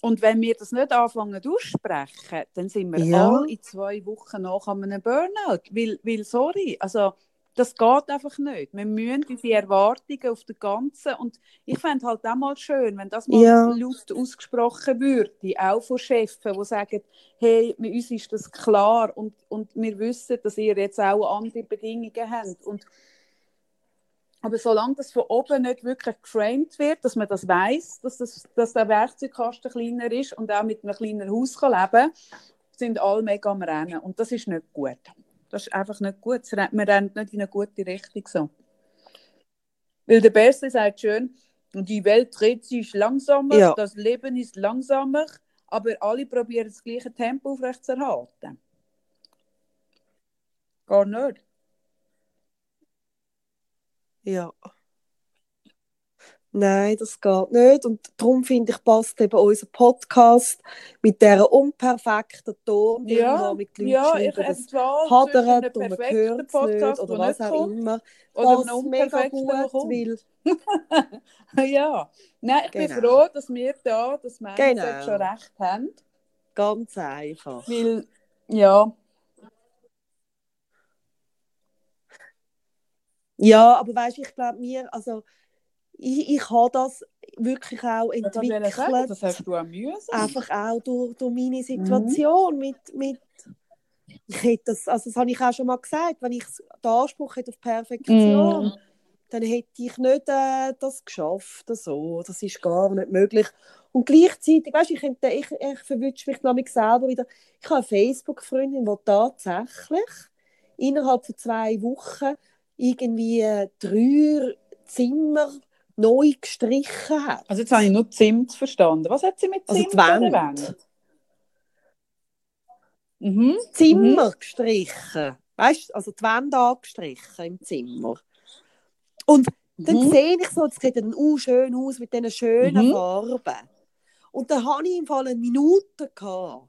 und wenn wir das nicht anfangen aussprechen, dann sind wir ja. alle in zwei Wochen nach einem Burnout. Weil, weil sorry, also das geht einfach nicht. Wir müssen diese Erwartungen auf der ganzen und ich fände halt auch mal schön, wenn das mal ja. laut ausgesprochen würde, auch von Chefs, die sagen, hey, mit uns ist das klar und, und wir wissen, dass ihr jetzt auch andere Bedingungen habt und aber solange das von oben nicht wirklich geframed wird, dass man das weiß, dass, das, dass der Werkzeugkasten kleiner ist und auch mit einem kleinen Haus kann leben kann, sind alle mega am Rennen. Und das ist nicht gut. Das ist einfach nicht gut. Man rennt nicht in eine gute Richtung so. Weil der Beste sagt schön, die Welt dreht sich langsamer, ja. das Leben ist langsamer, aber alle probieren das gleiche Tempo aufrechtzuerhalten. Gar nicht. Ja. Nein, das geht nicht. Und darum finde ich, passt eben unser Podcast mit dieser unperfekten Ton, ja, mit Leuten ja, ich das hadert und man hört es nicht oder was auch kommt, immer. Oder passt mega gut, weil... ja, nein, ich genau. bin froh, dass wir da das Mindset genau. schon recht haben. Ganz einfach. Weil, ja... Ja, aber weißt du, ich glaube mir, also ich, ich habe das wirklich auch entwickelt. Das, sagen, das hast du auch mühsam. Einfach auch durch, durch meine Situation mhm. mit, mit ich hätte das, also das habe ich auch schon mal gesagt, wenn ich den Anspruch hätte auf Perfektion, mm. dann hätte ich nicht äh, das geschafft. So. Das ist gar nicht möglich. Und gleichzeitig, weißt, ich, ich, ich verwünsche mich nämlich selber wieder. Ich habe eine Facebook-Freundin, die tatsächlich innerhalb von zwei Wochen irgendwie drei Zimmer neu gestrichen hat. Also jetzt habe ich nur Zimt verstanden. Was hat sie mit also Zimt also die Wand. Mhm. Zimmer mhm. gestrichen. Weißt du, also die Wände angestrichen im Zimmer. Und dann mhm. sehe ich so, es sieht dann auch schön aus mit diesen schönen mhm. Farben. Und dann hatte ich im Fall eine Minute, gehabt,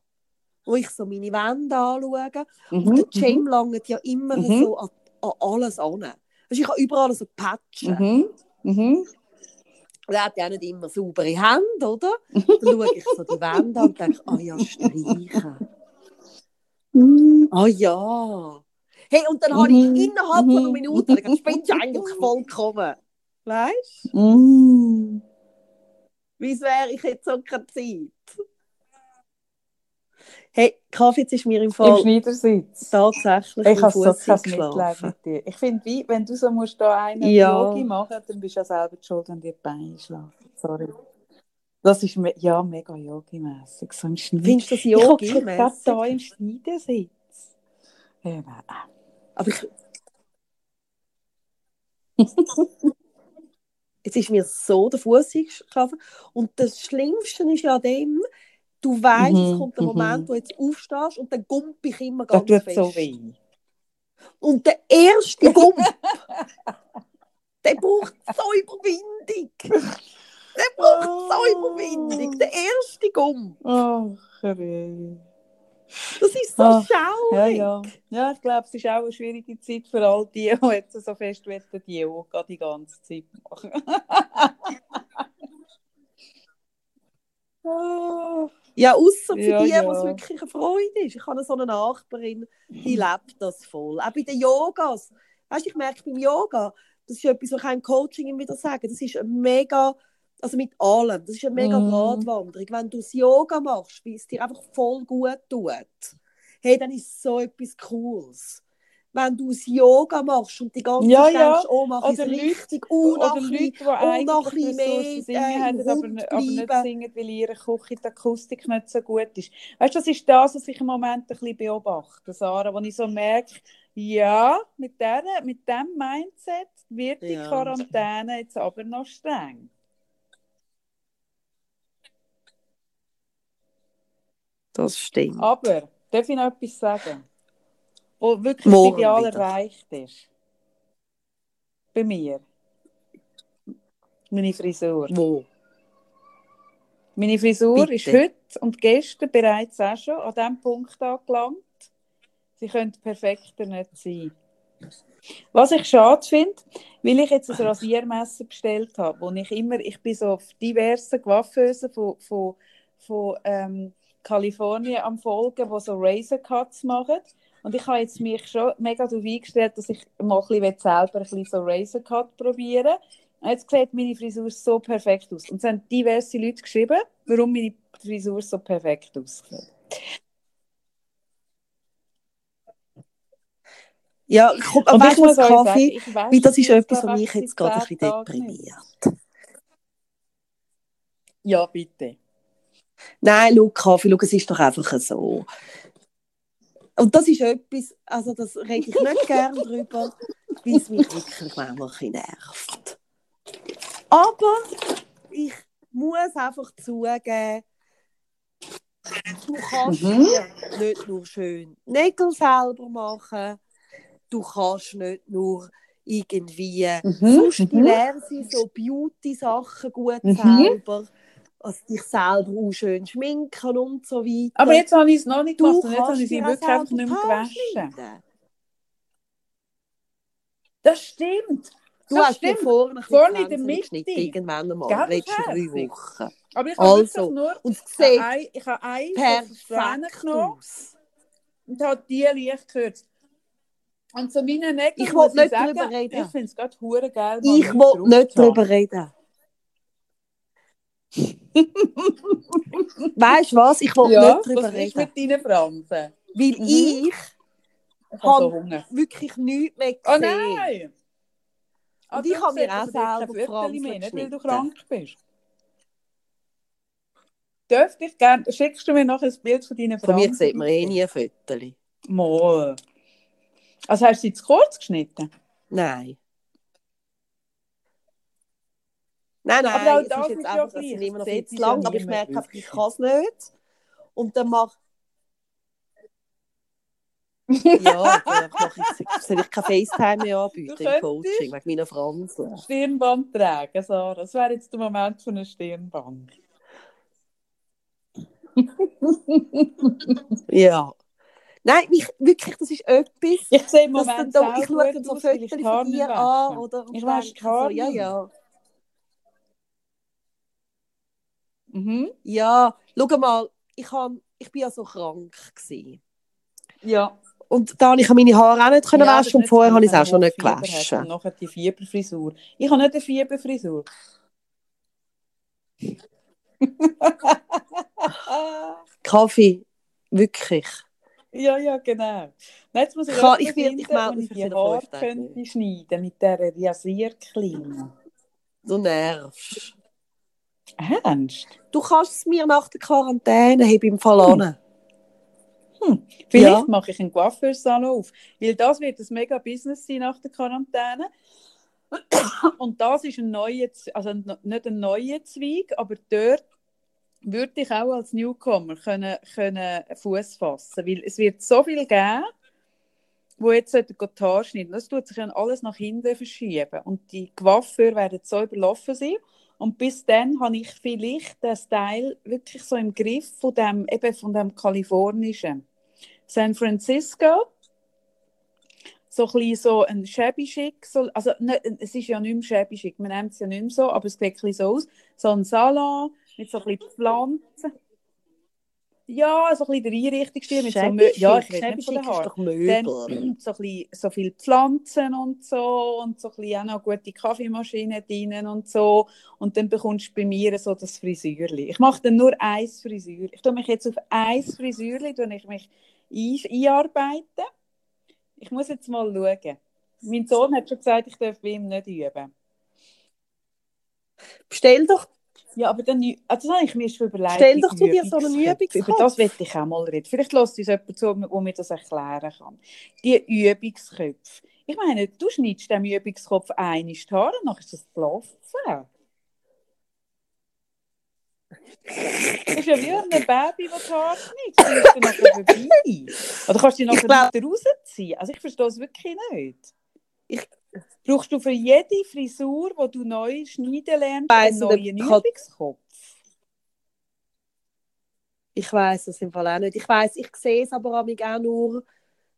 wo ich so meine Wände anschaue. Mhm. Und der Jam mhm. langt ja immer mhm. so an, an, alles an. Also ich habe überall so Patchen. Mhm. Mhm. Und er hat ja nicht immer saubere Hände, oder? Dann schaue ich so die Wände an und denke, ah oh ja, streichen. Ah oh ja. Hey, und dann habe ich mhm. innerhalb von einer mhm. Minute spinnst du eigentlich vollkommen. Weißt du? Mm. Wie wäre ich jetzt so keine Zeit? Kaffee ist mir im Fall. Im Schneidersitz. Tatsächlich. Ich habe so kein Mitleid mit dir. Ich finde, wie, wenn du so musst da einen ja. Yogi machen, dann bist du ja selber schuld, wenn dir die Beine schlafen. Sorry. Das ist me ja mega Yogi-mässig. So. Findest du das Yogi-mässig? Ich gerade da im Schneidersitz. Ja, Aber ich. Jetzt ist mir so der Fuß eingeschlafen. Und das Schlimmste ist ja dem, Du weißt, mhm, es kommt der Moment, mhm. wo du jetzt aufstehst und dann gump ich immer ganz das tut so weh. Und der erste Gump, der braucht so Überwindung. Der braucht oh. so Überwindung. Der erste Gump. Oh, weh. Das ist so oh, schaurig. Ja, ja. ja, ich glaube, es ist auch eine schwierige Zeit für all die, die jetzt so fest wollen, die auch die ganze Zeit machen. oh. Ja, außer für ja, die, ja. es wirklich eine Freude ist. Ich habe so eine Nachbarin, die lebt das voll. Auch bei den Yogas. Weißt du, ich merke beim Yoga, das ist etwas, was ich im Coaching wieder sagen das ist mega, also mit allem, das ist eine mega mm. Gratwanderung. Wenn du das Yoga machst, weil es dir einfach voll gut tut, hey, dann ist so etwas Cooles. Wenn du das Yoga machst und die ganze Ja, Zeit ja. denkst, oh, mach ich es Oder Leute- richtig, oh, noch ein bisschen, die oh, noch ein eigentlich bisschen Ressourcen mehr singen äh, haben, aber, Hund aber nicht singen, weil ihre Küche die Akustik nicht so gut ist. Weißt du, das ist das, was ich im Moment ein bisschen beobachte, Sarah, wo ich so merke, ja, mit, der, mit diesem Mindset wird die Ja. Quarantäne jetzt aber noch streng. Das stimmt. Aber, darf ich noch etwas sagen? Wo wirklich Morgen das Ideal wieder. erreicht ist. Bei mir. Meine Frisur. Wo? Meine Frisur Bitte. ist heute und gestern bereits auch schon an diesem Punkt angelangt. Sie könnte perfekter nicht sein. Was ich schade finde, weil ich jetzt ein Rasiermesser bestellt habe, wo ich immer, ich bin so auf diversen Coiffeusen von, von, von ähm, Kalifornien am Folgen, die so Razor Cuts machen. Und ich habe jetzt mich schon mega darauf eingestellt, dass ich mal ein bisschen selber ein bisschen so Razor Cut probieren Und jetzt sieht meine Frisur so perfekt aus. Und es haben diverse Leute geschrieben, warum meine Frisur so perfekt aussieht. Ja, komm, Und weißt ich du sagen, Kaffee? ich weiss, Weil das ist etwas, was mich jetzt ich gerade ein bisschen deprimiert. Ja, bitte. Nein, schau, Kaffee, schau, es ist doch einfach so. Und das ist etwas, also das rede ich nicht gerne drüber, weil es mich wirklich manchmal ein nervt. Aber ich muss einfach zugeben, du kannst Mhm. nicht nur schön Nägel selber machen, du kannst nicht nur irgendwie Mhm, sonst mhm. diverse so Beauty-Sachen gut Mhm. selber, also dich selber auch schön schminken und so weiter. Aber jetzt habe ich es noch nicht du gemacht und jetzt habe ich sie dir auch wirklich einfach nicht mehr gewaschen. Das stimmt. Du Das hast dir stimmt. vorne ein Vorne bisschen in der Mitte. irgendwann letzten das drei. Wochen. Aber ich habe Also, nur Und es ich habe sieht ein, ich habe ein so Strähnen perfekt genommen und habe die leicht gekürzt. Und zu meinen Nägeln Ich will nicht drüber reden. Ich finde es gerade geil. mal Ich will nicht darüber reden. weißt du was? Ich will Ja, nicht was ist reden. mit deinen Fransen? Weil Mhm. ich Ich habe so wirklich nichts mehr Oh gesehen. nein! Ah, Und ich habe mir auch selber Viertel Fransen nicht weil du krank bist. Dürfte ich gerne, schickst du mir noch ein Bild von deinen Von mir Fransen? sieht man eh nie ein Foto. Mal. Also hast du sie zu kurz geschnitten? Nein. Nein, nein, Aber auch es das ist jetzt einfach, gleich. sind immer noch viel zu lang, aber ich merke einfach, ich kann es nicht. Und dann mache ja, dann mache ich, soll ich kein FaceTime mehr anbieten im. Coaching, wegen meiner Fransen. Stirnband tragen, Sarah. Das wäre jetzt der Moment von einem Stirnband. Ja. Nein, mich, wirklich, das ist etwas, Ich sehe im dass Moment da, ich schaue so Fotos ich von dir an oder, Ich denke so, ja, ja. Mhm. Ja, schau mal, ich, hab, ich bin ja so krank gewesen. Ja. Und da habe ich meine Haare auch nicht können Ja, waschen und vorher habe ich es auch schon nicht gewaschen. Und nachher die Fieberfrisur. Ich habe nicht eine Fieberfrisur. Kaffee, wirklich. ja, ja, genau. Jetzt muss ich, Kann- ich will- ich melde mich Haare könnte schneiden mit dieser Rasierklinge. Du nervst. Ernst? Du kannst es mir nach der Quarantäne habe im Fall Hm. an. Vielleicht Ja. mache ich einen Coiffeursalon auf. Weil das wird ein mega Business sein nach der Quarantäne. Und das ist ein neuer, also nicht ein neuer Zweig, aber dort würde ich auch als Newcomer können, können Fuß fassen. Weil es wird so viel geben, wo jetzt die Haare schneiden. Das tut sich dann alles nach hinten verschieben. Und die Coiffeure werden so überlaufen sein. Und bis dann habe ich vielleicht den Style wirklich so im Griff von dem, eben von dem kalifornischen. San Francisco, so ein bisschen so ein shabby schick, so, also nicht, es ist ja nicht mehr shabby schick, man nennt es ja nicht mehr so, aber es sieht ein bisschen so aus. So ein Salon mit so ein bisschen Pflanzen. Ja, so ein bisschen der Einrichtungsstil mit so Mö- Ja, ich rede nicht von den Haaren. Dann so, ein bisschen, so viele Pflanzen und so und so ein bisschen auch noch gute Kaffeemaschine drin und so. Und dann bekommst du bei mir so das Frisürli. Ich mache dann nur ein Frisür. Ich tue mich jetzt auf ein Frisürli, tue ich mich ein einarbeiten. Ich muss jetzt mal schauen. Mein Sohn hat schon gesagt, ich darf bei ihm nicht üben. Bestell doch, Ja, aber dann, also das habe ich mir schon überlegt. Stell doch du dir so einen Übungskopf. Über das möchte ich auch mal reden. Vielleicht lässt uns jemand zu, der mir das erklären kann. Die Übungsköpfe. Ich meine, du schneidest dem Übungskopf ein die Haare, dann ist das gelaufen. Ist ja wie ein Baby, das die Haare schneidet. Das ist dann nachher vorbei. Oder kannst du die Ich nachher wieder rausziehen? Also ich verstehe es wirklich nicht. Ich- Brauchst du für jede Frisur, die du neu schneiden lernst, einen neuen Übungskopf? ich weiß es im Fall auch nicht. Ich weiß, ich sehe es aber auch nur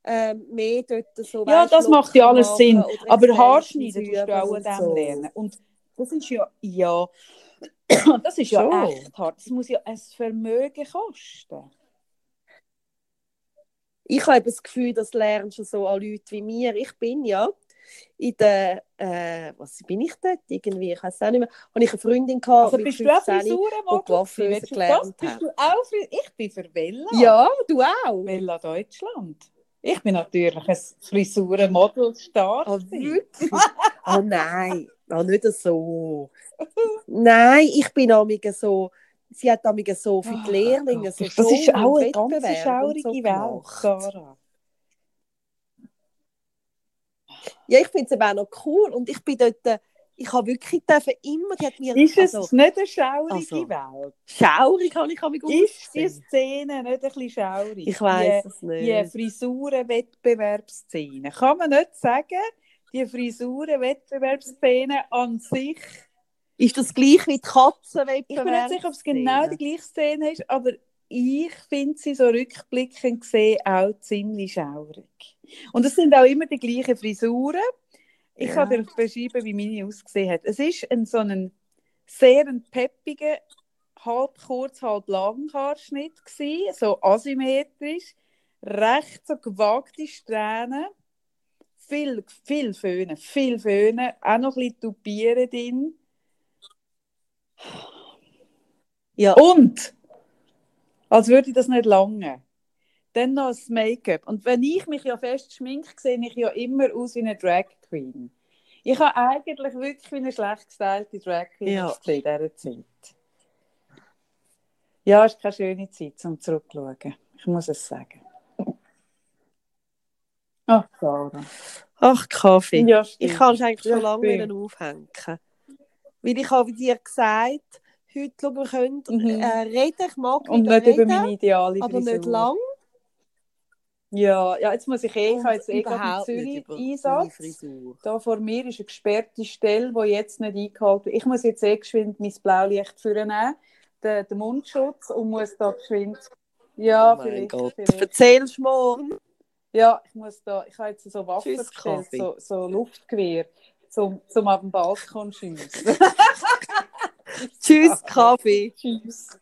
ähm, mehr dort so. Ja, weisst, das macht ja alles Sinn. Aber Haarschneiden säubern du auch an dem so. lernen. Und das ist ja, ja, das ist ja Schon. echt hart. Das muss ja ein Vermögen kosten. Ich habe das Gefühl, das lernst du so an Leute wie mir. Ich bin ja in der, äh, was bin ich dort irgendwie, ich weiß auch nicht mehr, habe ich eine Freundin gehabt Also bist du auch 15, Frisurenmodel? Bist du auch Ich bin für Bella. Ja, du auch. Bella Deutschland. Ich bin natürlich ein Frisurenmodel-Star. Oh, wirklich? oh nein, oh, nicht so. Nein, ich bin amiga so, sie hat amiga so für die Lehrlinge so Ah, das ist auch eine ganz schaurige so Welt. Sarah. Ja, ich finde es eben auch noch cool und ich bin dort, äh, ich habe wirklich dürfen immer, die hat mir, Ist es also, nicht eine schaurige also, Welt? schaurig habe ich mich Ist die. Szene nicht ein bisschen schaurig? Ich weiß es Die nicht. Frisurenwettbewerbsszene. Kann man nicht sagen, die Frisurenwettbewerbsszene an sich. Ist das gleich wie die Katzenwettbewerb? Ich bin nicht sicher, ob es genau die gleiche Szene ist, aber ich finde sie so rückblickend gesehen auch ziemlich schaurig. Und es sind auch immer die gleichen Frisuren. Ich Ja. kann dir beschreiben, wie meine ausgesehen hat. Es ist ein so ein sehr ein peppiger, halb kurz, halb lang Haarschnitt gsi, so asymmetrisch, recht so gewagte Strähnen, viel, viel Föhnen, viel Föhnen, auch noch ein bisschen Tupieren drin. Ja. Und, als würde das nicht lange, dann noch das Make-up. Und wenn ich mich ja fest schminke, sehe ich ja immer aus wie eine Drag Queen. Ich habe eigentlich wirklich wie eine schlecht gestylte Drag Queen Ja. in dieser Zeit. Ja, es ist keine schöne Zeit, um zurückzuschauen. Ich muss es sagen. Ach, Sarah. Ach, Kaffee. Ja, Ich kann es eigentlich Ja, schon lange stimmt. wollen aufhängen. Weil ich habe dir gesagt, heute schau, wir können Mhm. äh, reden, ich mag Und wieder nicht über reden, meine ideale aber Frisur. nicht lang. Ja, ja, jetzt muss ich eh, ich habe jetzt eh gerade in Zürich Einsatz. Da vor mir ist eine gesperrte Stelle, die jetzt nicht eingehalten wird. Ich muss jetzt eh geschwind mein Blaulicht vornehmen, den, den Mundschutz, und muss da geschwind... Ja, oh vielleicht, Gott. vielleicht. Du morgen? Ja, ich muss da... Ich habe jetzt so Waffen Tschüss, gestellt, so, so Luftgewehr, zum, zum auf dem Balkon schiessen. Tschüss, Kaffee. Tschüss.